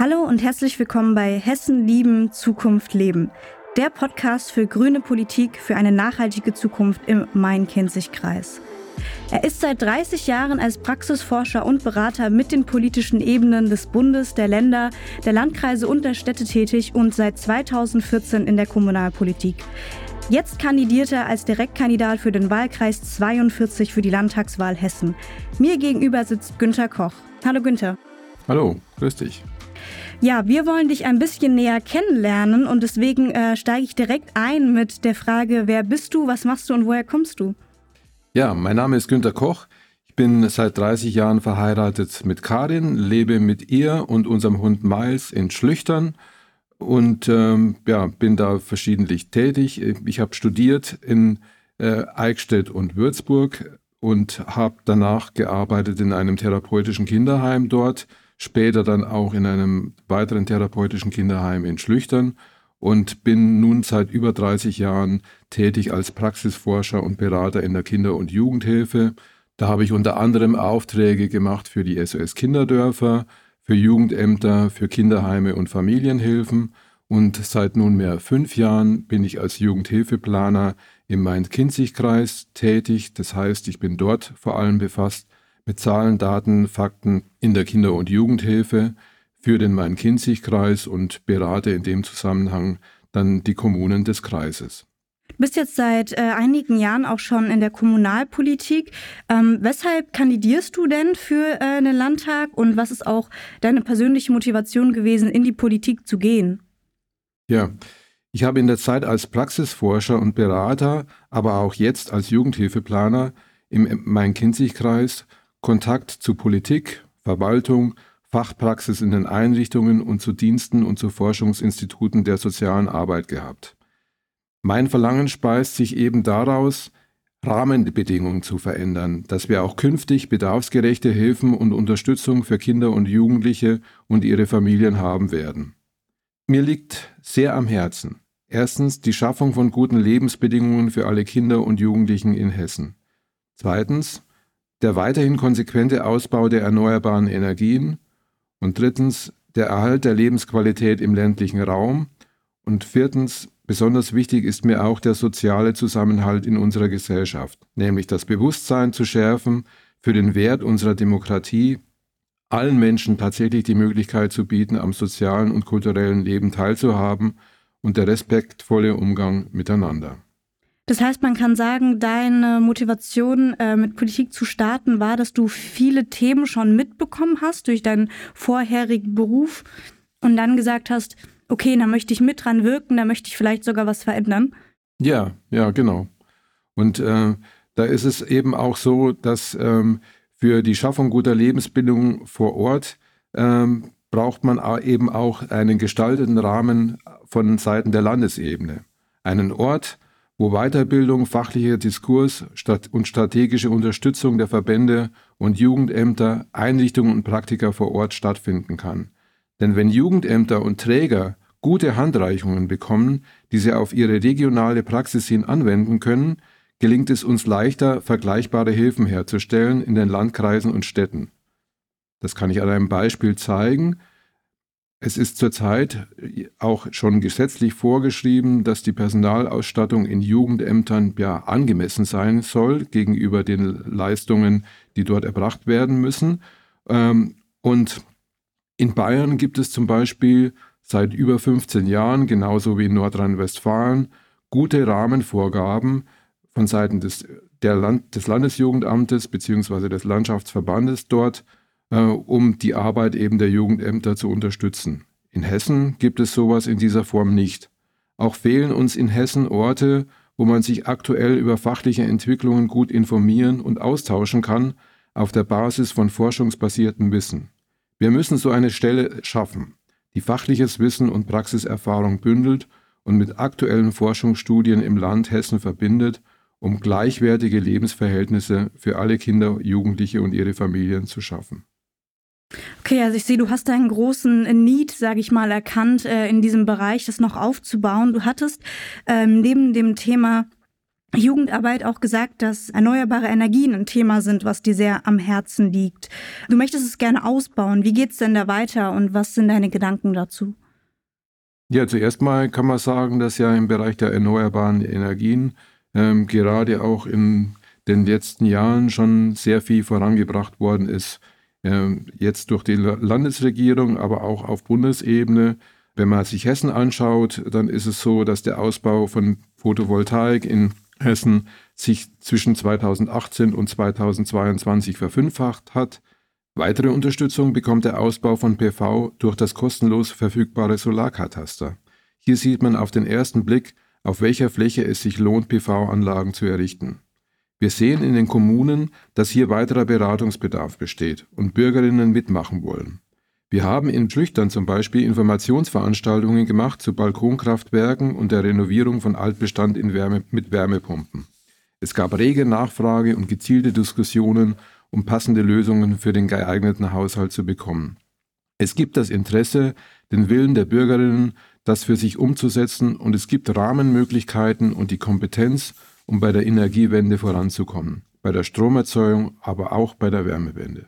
Hallo und herzlich willkommen bei Hessen lieben, Zukunft leben. Der Podcast für grüne Politik für eine nachhaltige Zukunft im Main-Kinzig-Kreis. Er ist seit 30 Jahren als Praxisforscher und Berater mit den politischen Ebenen des Bundes, der Länder, der Landkreise und der Städte tätig und seit 2014 in der Kommunalpolitik. Jetzt kandidiert er als Direktkandidat für den Wahlkreis 42 für die Landtagswahl Hessen. Mir gegenüber sitzt Günther Koch. Hallo Günther. Hallo, grüß dich. Ja, wir wollen dich ein bisschen näher kennenlernen und deswegen äh, steige ich direkt ein mit der Frage, wer bist du, was machst du und woher kommst du? Ja, mein Name ist Günter Koch. Ich bin seit 30 Jahren verheiratet mit Karin, lebe mit ihr und unserem Hund Miles in Schlüchtern und ähm, ja, bin da verschiedentlich tätig. Ich habe studiert in äh, Eichstätt und Würzburg und habe danach gearbeitet in einem therapeutischen Kinderheim dort später dann auch in einem weiteren therapeutischen Kinderheim in Schlüchtern und bin nun seit über 30 Jahren tätig als Praxisforscher und Berater in der Kinder- und Jugendhilfe. Da habe ich unter anderem Aufträge gemacht für die SOS Kinderdörfer, für Jugendämter, für Kinderheime und Familienhilfen und seit nunmehr fünf Jahren bin ich als Jugendhilfeplaner im Main-Kinzig-Kreis tätig. Das heißt, ich bin dort vor allem befasst mit Zahlen, Daten, Fakten in der Kinder- und Jugendhilfe für den Main-Kinzig-Kreis und berate in dem Zusammenhang dann die Kommunen des Kreises. Du bist jetzt seit äh, einigen Jahren auch schon in der Kommunalpolitik. Ähm, weshalb kandidierst du denn für äh, den Landtag und was ist auch deine persönliche Motivation gewesen, in die Politik zu gehen? Ja, ich habe in der Zeit als Praxisforscher und Berater, aber auch jetzt als Jugendhilfeplaner im Main-Kinzig-Kreis Kontakt zu Politik, Verwaltung, Fachpraxis in den Einrichtungen und zu Diensten und zu Forschungsinstituten der sozialen Arbeit gehabt. Mein Verlangen speist sich eben daraus, Rahmenbedingungen zu verändern, dass wir auch künftig bedarfsgerechte Hilfen und Unterstützung für Kinder und Jugendliche und ihre Familien haben werden. Mir liegt sehr am Herzen. Erstens die Schaffung von guten Lebensbedingungen für alle Kinder und Jugendlichen in Hessen. Zweitens der weiterhin konsequente Ausbau der erneuerbaren Energien und drittens der Erhalt der Lebensqualität im ländlichen Raum und viertens besonders wichtig ist mir auch der soziale Zusammenhalt in unserer Gesellschaft, nämlich das Bewusstsein zu schärfen für den Wert unserer Demokratie, allen Menschen tatsächlich die Möglichkeit zu bieten, am sozialen und kulturellen Leben teilzuhaben und der respektvolle Umgang miteinander. Das heißt, man kann sagen, deine Motivation äh, mit Politik zu starten war, dass du viele Themen schon mitbekommen hast durch deinen vorherigen Beruf und dann gesagt hast, okay, da möchte ich mit dran wirken, da möchte ich vielleicht sogar was verändern. Ja, ja, genau. Und äh, da ist es eben auch so, dass ähm, für die Schaffung guter Lebensbildung vor Ort ähm, braucht man eben auch einen gestalteten Rahmen von Seiten der Landesebene. Einen Ort, wo Weiterbildung, fachlicher Diskurs und strategische Unterstützung der Verbände und Jugendämter, Einrichtungen und Praktika vor Ort stattfinden kann. Denn wenn Jugendämter und Träger gute Handreichungen bekommen, die sie auf ihre regionale Praxis hin anwenden können, gelingt es uns leichter, vergleichbare Hilfen herzustellen in den Landkreisen und Städten. Das kann ich an einem Beispiel zeigen. Es ist zurzeit auch schon gesetzlich vorgeschrieben, dass die Personalausstattung in Jugendämtern ja angemessen sein soll gegenüber den Leistungen, die dort erbracht werden müssen. Ähm, und in Bayern gibt es zum Beispiel seit über 15 Jahren, genauso wie in Nordrhein-Westfalen, gute Rahmenvorgaben von Seiten des, Land, des Landesjugendamtes bzw. des Landschaftsverbandes dort äh, um die Arbeit eben der Jugendämter zu unterstützen. In Hessen gibt es sowas in dieser Form nicht. Auch fehlen uns in Hessen Orte, wo man sich aktuell über fachliche Entwicklungen gut informieren und austauschen kann auf der Basis von forschungsbasiertem Wissen. Wir müssen so eine Stelle schaffen, die fachliches Wissen und Praxiserfahrung bündelt und mit aktuellen Forschungsstudien im Land Hessen verbindet, um gleichwertige Lebensverhältnisse für alle Kinder, Jugendliche und ihre Familien zu schaffen. Okay, also ich sehe, du hast einen großen Need, sage ich mal, erkannt, äh, in diesem Bereich das noch aufzubauen. Du hattest ähm, neben dem Thema Jugendarbeit auch gesagt, dass erneuerbare Energien ein Thema sind, was dir sehr am Herzen liegt. Du möchtest es gerne ausbauen. Wie geht es denn da weiter und was sind deine Gedanken dazu? Ja, zuerst mal kann man sagen, dass ja im Bereich der erneuerbaren Energien ähm, gerade auch in den letzten Jahren schon sehr viel vorangebracht worden ist. Ähm, jetzt durch die Landesregierung, aber auch auf Bundesebene. Wenn man sich Hessen anschaut, dann ist es so, dass der Ausbau von Photovoltaik in Hessen sich zwischen 2018 und 2022 verfünffacht hat. Weitere Unterstützung bekommt der Ausbau von PV durch das kostenlos verfügbare Solarkataster. Hier sieht man auf den ersten Blick, auf welcher Fläche es sich lohnt, PV-Anlagen zu errichten. Wir sehen in den Kommunen, dass hier weiterer Beratungsbedarf besteht und Bürgerinnen mitmachen wollen. Wir haben in Schlüchtern zum Beispiel Informationsveranstaltungen gemacht zu Balkonkraftwerken und der Renovierung von Altbestand Wärme, mit Wärmepumpen. Es gab rege Nachfrage und gezielte Diskussionen, um passende Lösungen für den geeigneten Haushalt zu bekommen. Es gibt das Interesse, den Willen der Bürgerinnen, das für sich umzusetzen und es gibt Rahmenmöglichkeiten und die Kompetenz, um bei der Energiewende voranzukommen, bei der Stromerzeugung, aber auch bei der Wärmewende.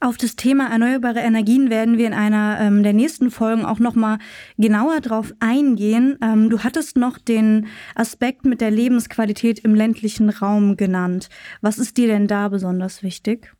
Auf das Thema erneuerbare Energien werden wir in einer ähm, der nächsten Folgen auch noch mal genauer drauf eingehen. Ähm, du hattest noch den Aspekt mit der Lebensqualität im ländlichen Raum genannt. Was ist dir denn da besonders wichtig?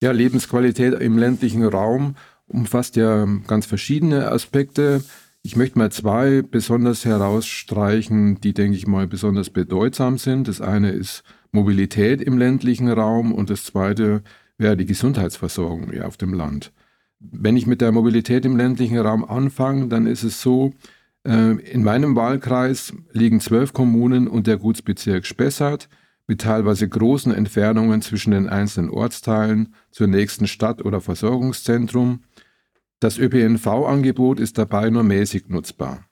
Ja, Lebensqualität im ländlichen Raum umfasst ja ganz verschiedene Aspekte. Ich möchte mal zwei besonders herausstreichen, die, denke ich mal, besonders bedeutsam sind. Das eine ist Mobilität im ländlichen Raum und das zweite wäre die Gesundheitsversorgung auf dem Land. Wenn ich mit der Mobilität im ländlichen Raum anfange, dann ist es so, äh, in meinem Wahlkreis liegen zwölf Kommunen und der Gutsbezirk Spessart mit teilweise großen Entfernungen zwischen den einzelnen Ortsteilen zur nächsten Stadt oder Versorgungszentrum. Das ÖPNV-Angebot ist dabei nur mäßig nutzbar.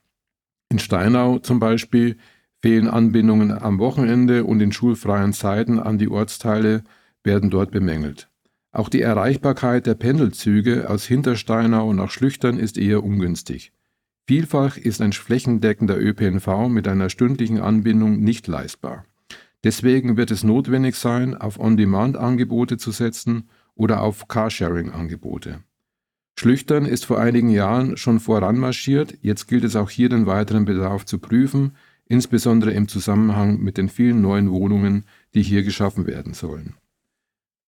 In Steinau zum Beispiel fehlen Anbindungen am Wochenende und in schulfreien Zeiten an die Ortsteile werden dort bemängelt. Auch die Erreichbarkeit der Pendelzüge aus Hintersteinau nach Schlüchtern ist eher ungünstig. Vielfach ist ein flächendeckender ÖPNV mit einer stündlichen Anbindung nicht leistbar. Deswegen wird es notwendig sein, auf On-Demand-Angebote zu setzen oder auf Carsharing-Angebote. Schlüchtern ist vor einigen Jahren schon voranmarschiert, jetzt gilt es auch hier den weiteren Bedarf zu prüfen, insbesondere im Zusammenhang mit den vielen neuen Wohnungen, die hier geschaffen werden sollen.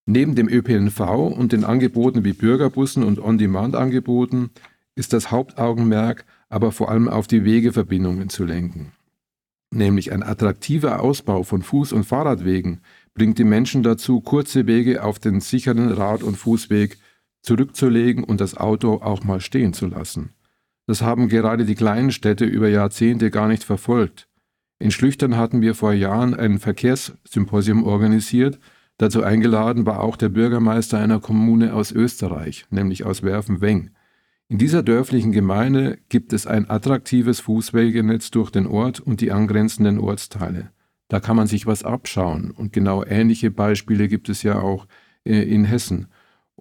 Neben dem ÖPNV und den Angeboten wie Bürgerbussen und On-Demand-Angeboten ist das Hauptaugenmerk aber vor allem auf die Wegeverbindungen zu lenken. Nämlich ein attraktiver Ausbau von Fuß- und Fahrradwegen bringt die Menschen dazu, kurze Wege auf den sicheren Rad- und Fußweg zurückzulegen und das Auto auch mal stehen zu lassen. Das haben gerade die kleinen Städte über Jahrzehnte gar nicht verfolgt. In Schlüchtern hatten wir vor Jahren ein Verkehrssymposium organisiert, Dazu eingeladen war auch der Bürgermeister einer Kommune aus Österreich, nämlich aus Werfen-Weng. In dieser dörflichen Gemeinde gibt es ein attraktives Fußwegenetz durch den Ort und die angrenzenden Ortsteile. Da kann man sich was abschauen und genau ähnliche Beispiele gibt es ja auch äh, in Hessen.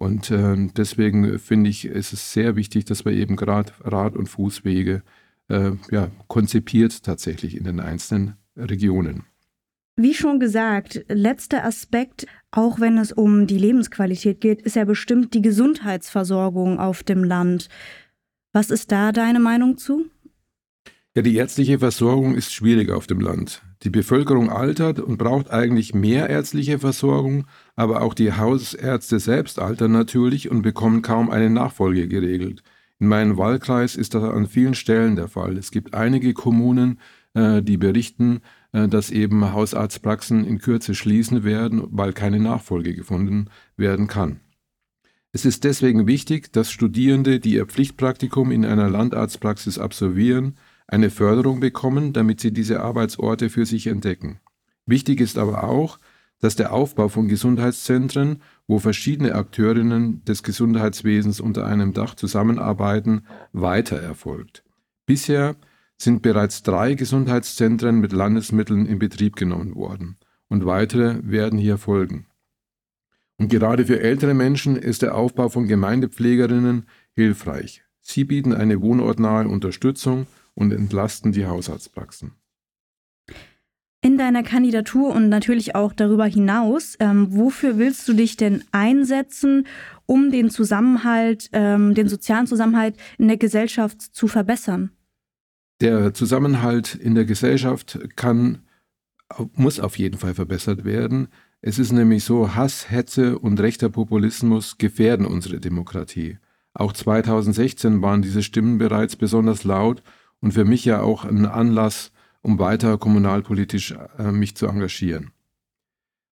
Und äh, deswegen finde ich, ist es sehr wichtig, dass wir eben gerade Rad- und Fußwege äh, ja, konzipiert tatsächlich in den einzelnen Regionen. Wie schon gesagt, letzter Aspekt, auch wenn es um die Lebensqualität geht, ist ja bestimmt die Gesundheitsversorgung auf dem Land. Was ist da deine Meinung zu? Ja, die ärztliche Versorgung ist schwierig auf dem Land. Die Bevölkerung altert und braucht eigentlich mehr ärztliche Versorgung, aber auch die Hausärzte selbst altern natürlich und bekommen kaum eine Nachfolge geregelt. In meinem Wahlkreis ist das an vielen Stellen der Fall. Es gibt einige Kommunen, äh, die berichten, äh, dass eben Hausarztpraxen in Kürze schließen werden, weil keine Nachfolge gefunden werden kann. Es ist deswegen wichtig, dass Studierende, die ihr Pflichtpraktikum in einer Landarztpraxis absolvieren, eine Förderung bekommen, damit sie diese Arbeitsorte für sich entdecken. Wichtig ist aber auch, dass der Aufbau von Gesundheitszentren, wo verschiedene Akteurinnen des Gesundheitswesens unter einem Dach zusammenarbeiten, weiter erfolgt. Bisher sind bereits drei Gesundheitszentren mit Landesmitteln in Betrieb genommen worden und weitere werden hier folgen. Und gerade für ältere Menschen ist der Aufbau von Gemeindepflegerinnen hilfreich. Sie bieten eine wohnortnahe Unterstützung und entlasten die Hausarztpraxen. In deiner Kandidatur und natürlich auch darüber hinaus, ähm, wofür willst du dich denn einsetzen, um den Zusammenhalt, ähm, den sozialen Zusammenhalt in der Gesellschaft zu verbessern? Der Zusammenhalt in der Gesellschaft kann, muss auf jeden Fall verbessert werden. Es ist nämlich so, Hass, Hetze und rechter Populismus gefährden unsere Demokratie. Auch 2016 waren diese Stimmen bereits besonders laut und für mich ja auch ein Anlass, um weiter kommunalpolitisch äh, mich zu engagieren.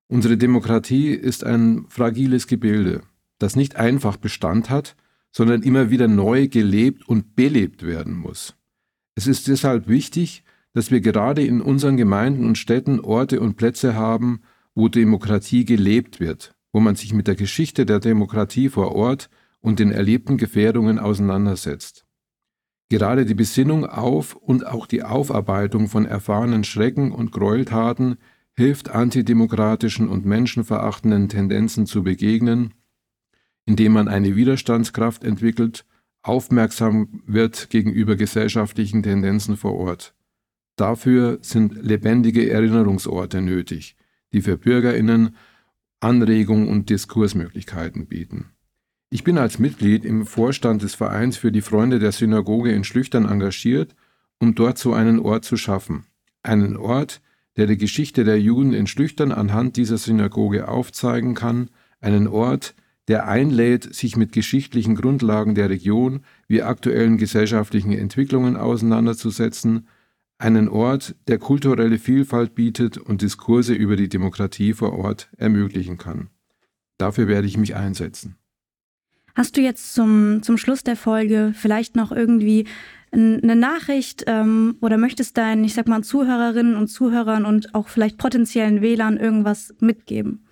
Unsere Demokratie ist ein fragiles Gebilde, das nicht einfach Bestand hat, sondern immer wieder neu gelebt und belebt werden muss. Es ist deshalb wichtig, dass wir gerade in unseren Gemeinden und Städten Orte und Plätze haben, wo Demokratie gelebt wird, wo man sich mit der Geschichte der Demokratie vor Ort und den erlebten Gefährdungen auseinandersetzt. Gerade die Besinnung auf und auch die Aufarbeitung von erfahrenen Schrecken und Gräueltaten hilft antidemokratischen und menschenverachtenden Tendenzen zu begegnen, indem man eine Widerstandskraft entwickelt, aufmerksam wird gegenüber gesellschaftlichen Tendenzen vor Ort. Dafür sind lebendige Erinnerungsorte nötig, die für Bürgerinnen Anregung und Diskursmöglichkeiten bieten. Ich bin als Mitglied im Vorstand des Vereins für die Freunde der Synagoge in Schlüchtern engagiert, um dort so einen Ort zu schaffen. Einen Ort, der die Geschichte der Juden in Schlüchtern anhand dieser Synagoge aufzeigen kann, einen Ort, der einlädt, sich mit geschichtlichen Grundlagen der Region wie aktuellen gesellschaftlichen Entwicklungen auseinanderzusetzen, einen Ort, der kulturelle Vielfalt bietet und Diskurse über die Demokratie vor Ort ermöglichen kann. Dafür werde ich mich einsetzen. Hast du jetzt zum, zum Schluss der Folge vielleicht noch irgendwie eine Nachricht ähm, oder möchtest deinen, ich sag mal, Zuhörerinnen und Zuhörern und auch vielleicht potenziellen Wählern irgendwas mitgeben?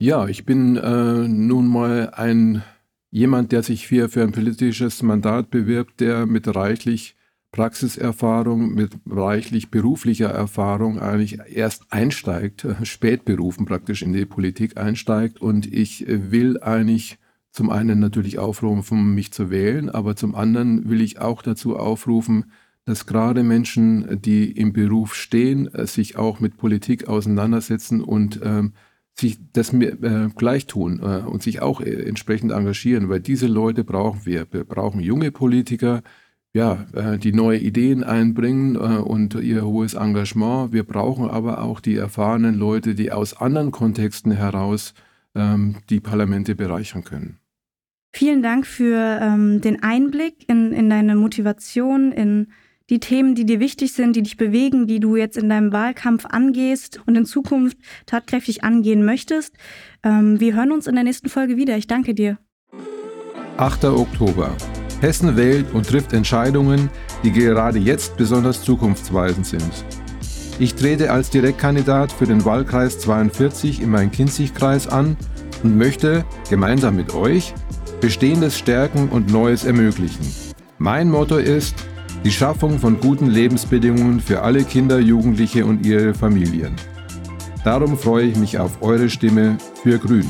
Ja, ich bin äh, nun mal ein jemand, der sich hier für ein politisches Mandat bewirbt, der mit reichlich Praxiserfahrung, mit reichlich beruflicher Erfahrung eigentlich erst einsteigt, äh, spät berufen praktisch in die Politik einsteigt und ich will eigentlich zum einen natürlich aufrufen, mich zu wählen, aber zum anderen will ich auch dazu aufrufen, dass gerade Menschen, die im Beruf stehen, äh, sich auch mit Politik auseinandersetzen und ähm, sich das äh, gleich tun äh, und sich auch äh, entsprechend engagieren, weil diese Leute brauchen wir. Wir brauchen junge Politiker, ja, äh, die neue Ideen einbringen äh, und ihr hohes Engagement. Wir brauchen aber auch die erfahrenen Leute, die aus anderen Kontexten heraus ähm, die Parlamente bereichern können. Vielen Dank für ähm, den Einblick in, in deine Motivation, in die Themen, die dir wichtig sind, die dich bewegen, die du jetzt in deinem Wahlkampf angehst und in Zukunft tatkräftig angehen möchtest. Ähm, wir hören uns in der nächsten Folge wieder. Ich danke dir. 8. Oktober. Hessen wählt und trifft Entscheidungen, die gerade jetzt besonders zukunftsweisend sind. Ich trete als Direktkandidat für den Wahlkreis 42 im Main-Kinzig-Kreis an und möchte gemeinsam mit euch Bestehendes stärken und Neues ermöglichen. Mein Motto ist die Schaffung von guten Lebensbedingungen für alle Kinder, Jugendliche und ihre Familien. Darum freue ich mich auf eure Stimme für Grün.